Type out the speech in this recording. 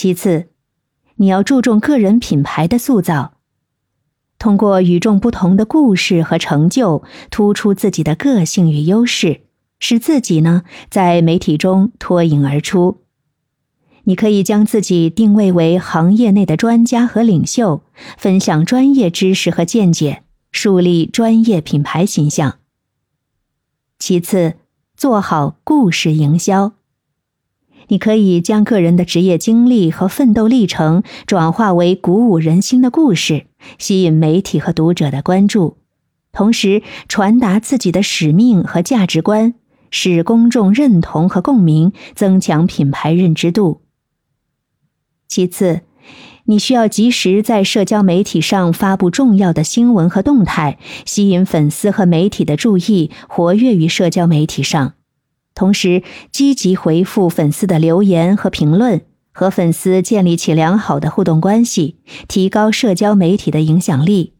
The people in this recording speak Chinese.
其次，你要注重个人品牌的塑造，通过与众不同的故事和成就，突出自己的个性与优势，使自己呢在媒体中脱颖而出。你可以将自己定位为行业内的专家和领袖，分享专业知识和见解，树立专业品牌形象。其次，做好故事营销。你可以将个人的职业经历和奋斗历程转化为鼓舞人心的故事，吸引媒体和读者的关注，同时传达自己的使命和价值观，使公众认同和共鸣，增强品牌认知度。其次，你需要及时在社交媒体上发布重要的新闻和动态，吸引粉丝和媒体的注意，活跃于社交媒体上。同时，积极回复粉丝的留言和评论，和粉丝建立起良好的互动关系，提高社交媒体的影响力，